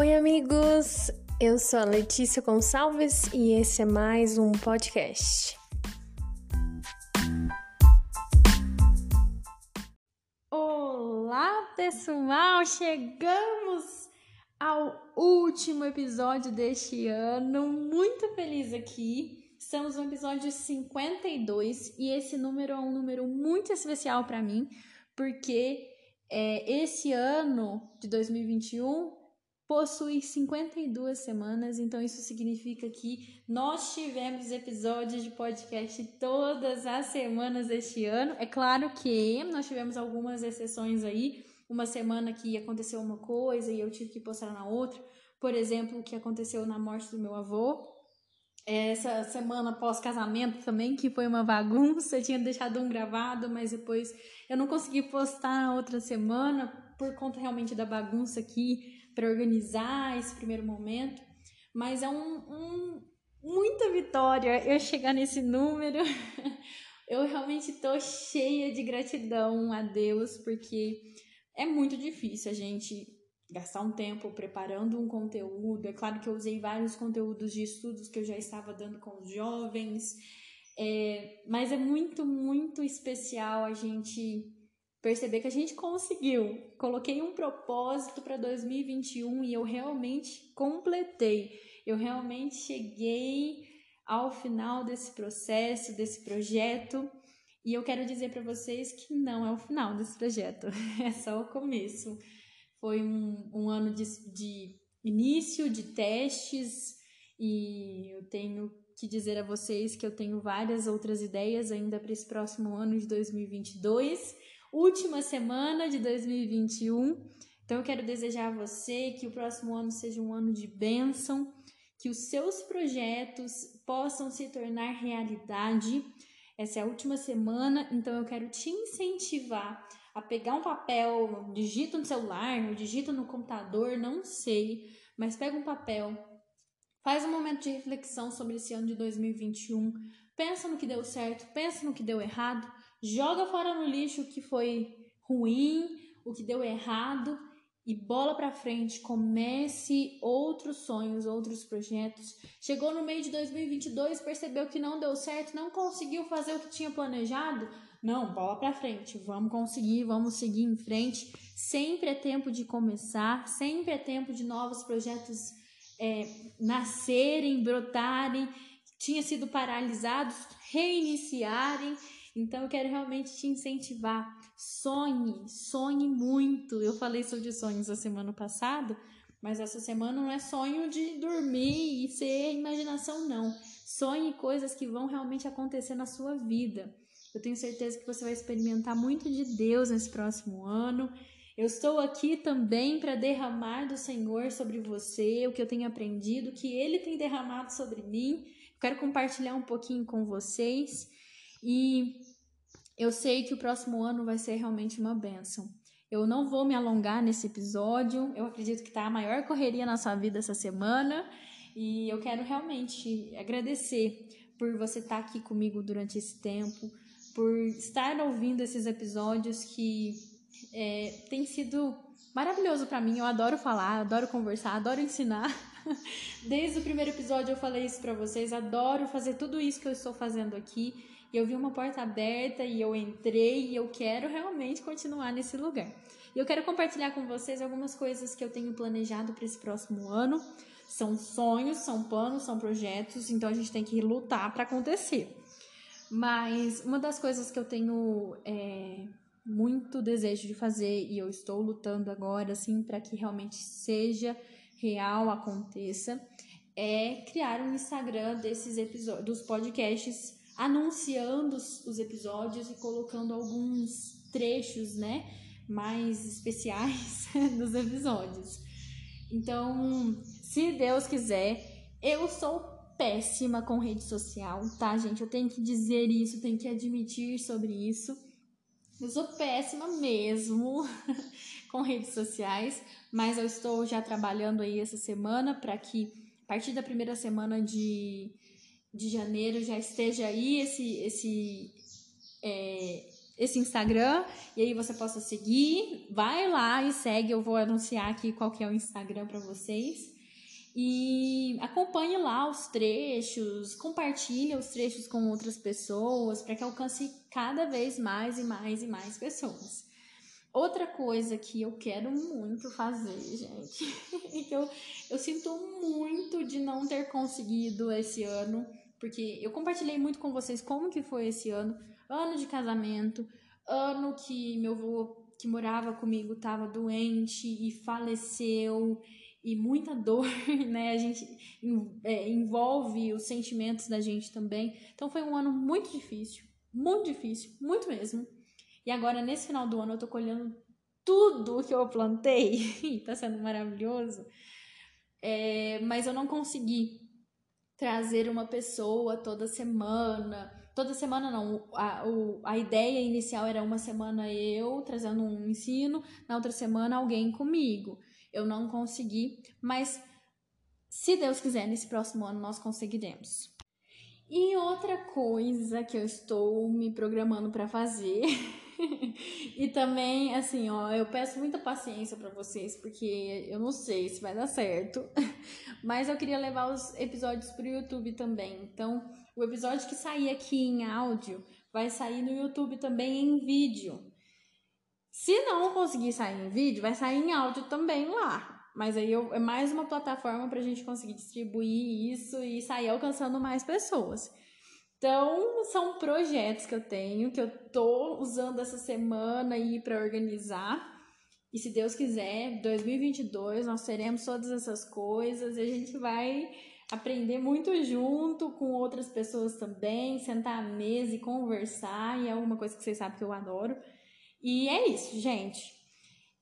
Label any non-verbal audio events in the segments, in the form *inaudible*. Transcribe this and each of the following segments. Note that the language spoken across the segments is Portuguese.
Oi, amigos! Eu sou a Letícia Gonçalves e esse é mais um podcast. Olá, pessoal! Chegamos ao último episódio deste ano. Muito feliz aqui. Estamos no episódio 52 e esse número é um número muito especial para mim, porque é, esse ano de 2021 possui 52 semanas, então isso significa que nós tivemos episódios de podcast todas as semanas deste ano. É claro que nós tivemos algumas exceções aí, uma semana que aconteceu uma coisa e eu tive que postar na outra. Por exemplo, o que aconteceu na morte do meu avô. Essa semana pós-casamento também, que foi uma bagunça, eu tinha deixado um gravado, mas depois eu não consegui postar na outra semana por conta realmente da bagunça aqui para organizar esse primeiro momento, mas é um, um, muita vitória eu chegar nesse número. *laughs* eu realmente estou cheia de gratidão a Deus, porque é muito difícil a gente gastar um tempo preparando um conteúdo. É claro que eu usei vários conteúdos de estudos que eu já estava dando com os jovens, é, mas é muito, muito especial a gente perceber que a gente conseguiu. Coloquei um propósito para 2021 e eu realmente completei. Eu realmente cheguei ao final desse processo, desse projeto. E eu quero dizer para vocês que não é o final desse projeto, *laughs* é só o começo. Foi um, um ano de, de início, de testes, e eu tenho que dizer a vocês que eu tenho várias outras ideias ainda para esse próximo ano de 2022 última semana de 2021. Então eu quero desejar a você que o próximo ano seja um ano de bênção, que os seus projetos possam se tornar realidade. Essa é a última semana, então eu quero te incentivar a pegar um papel, digita no celular, digita no computador, não sei, mas pega um papel, faz um momento de reflexão sobre esse ano de 2021, pensa no que deu certo, pensa no que deu errado, joga fora no lixo o que foi ruim, o que deu errado e bola para frente, comece outros sonhos, outros projetos. Chegou no meio de 2022, percebeu que não deu certo, não conseguiu fazer o que tinha planejado? Não, bola para frente, vamos conseguir, vamos seguir em frente. Sempre é tempo de começar, sempre é tempo de novos projetos é, nascerem, brotarem, tinha sido paralisados, reiniciarem então eu quero realmente te incentivar. Sonhe, sonhe muito. Eu falei sobre sonhos a semana passada, mas essa semana não é sonho de dormir e ser imaginação, não. Sonhe coisas que vão realmente acontecer na sua vida. Eu tenho certeza que você vai experimentar muito de Deus nesse próximo ano. Eu estou aqui também para derramar do Senhor sobre você o que eu tenho aprendido, o que Ele tem derramado sobre mim. Quero compartilhar um pouquinho com vocês. E eu sei que o próximo ano vai ser realmente uma benção. Eu não vou me alongar nesse episódio. Eu acredito que está a maior correria na sua vida essa semana. E eu quero realmente agradecer por você estar tá aqui comigo durante esse tempo, por estar ouvindo esses episódios que é, tem sido maravilhoso para mim. Eu adoro falar, adoro conversar, adoro ensinar. *laughs* Desde o primeiro episódio eu falei isso para vocês. Adoro fazer tudo isso que eu estou fazendo aqui e eu vi uma porta aberta e eu entrei e eu quero realmente continuar nesse lugar. E eu quero compartilhar com vocês algumas coisas que eu tenho planejado para esse próximo ano. São sonhos, são planos, são projetos, então a gente tem que lutar para acontecer. Mas uma das coisas que eu tenho é, muito desejo de fazer e eu estou lutando agora, assim, para que realmente seja real, aconteça, é criar um Instagram desses episódios, dos podcasts anunciando os, episódios e colocando alguns trechos, né, mais especiais *laughs* dos episódios. Então, se Deus quiser, eu sou péssima com rede social, tá, gente? Eu tenho que dizer isso, tenho que admitir sobre isso. Eu sou péssima mesmo *laughs* com redes sociais, mas eu estou já trabalhando aí essa semana para que a partir da primeira semana de de janeiro já esteja aí esse, esse, é, esse Instagram e aí você possa seguir. Vai lá e segue, eu vou anunciar aqui qual que é o Instagram para vocês. E acompanhe lá os trechos, compartilhe os trechos com outras pessoas para que alcance cada vez mais e mais e mais pessoas. Outra coisa que eu quero muito fazer, gente, *laughs* e que eu, eu sinto muito de não ter conseguido esse ano, porque eu compartilhei muito com vocês como que foi esse ano, ano de casamento, ano que meu avô que morava comigo estava doente e faleceu, e muita *laughs* dor, né? A gente é, envolve os sentimentos da gente também. Então foi um ano muito difícil, muito difícil, muito mesmo. E agora, nesse final do ano, eu tô colhendo tudo que eu plantei. *laughs* e tá sendo maravilhoso. É, mas eu não consegui trazer uma pessoa toda semana. Toda semana não. A, o, a ideia inicial era uma semana eu trazendo um ensino, na outra semana alguém comigo. Eu não consegui, mas se Deus quiser, nesse próximo ano nós conseguiremos. E outra coisa que eu estou me programando para fazer *laughs* e também, assim, ó, eu peço muita paciência para vocês, porque eu não sei se vai dar certo. *laughs* Mas eu queria levar os episódios pro YouTube também. Então, o episódio que sair aqui em áudio vai sair no YouTube também em vídeo. Se não conseguir sair em vídeo, vai sair em áudio também lá. Mas aí eu, é mais uma plataforma para a gente conseguir distribuir isso e sair alcançando mais pessoas. Então, são projetos que eu tenho, que eu tô usando essa semana aí para organizar. E se Deus quiser, 2022 nós teremos todas essas coisas e a gente vai aprender muito junto com outras pessoas também, sentar à mesa e conversar, e é uma coisa que vocês sabem que eu adoro. E é isso, gente.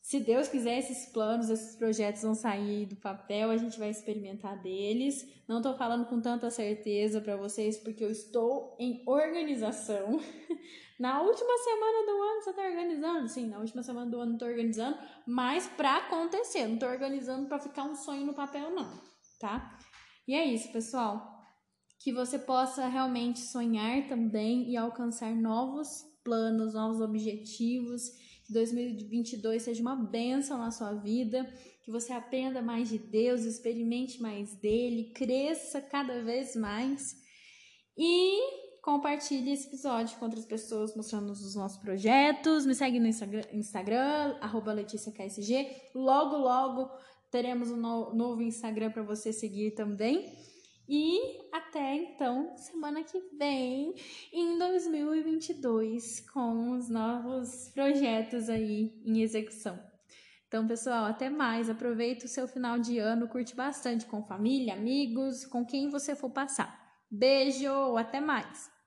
Se Deus quiser, esses planos, esses projetos vão sair do papel, a gente vai experimentar deles. Não estou falando com tanta certeza para vocês, porque eu estou em organização. *laughs* Na última semana do ano você está organizando? Sim, na última semana do ano estou organizando, mas para acontecer, não estou organizando para ficar um sonho no papel, não, tá? E é isso, pessoal. Que você possa realmente sonhar também e alcançar novos planos, novos objetivos 2022 seja uma benção na sua vida, que você aprenda mais de Deus, experimente mais dele, cresça cada vez mais e compartilhe esse episódio com outras pessoas mostrando os nossos projetos. Me segue no Instagram, Instagram LeticiaKSG. Logo, logo teremos um novo Instagram para você seguir também. E até então, semana que vem, em 2022, com os novos projetos aí em execução. Então, pessoal, até mais. Aproveita o seu final de ano, curte bastante com família, amigos, com quem você for passar. Beijo, até mais!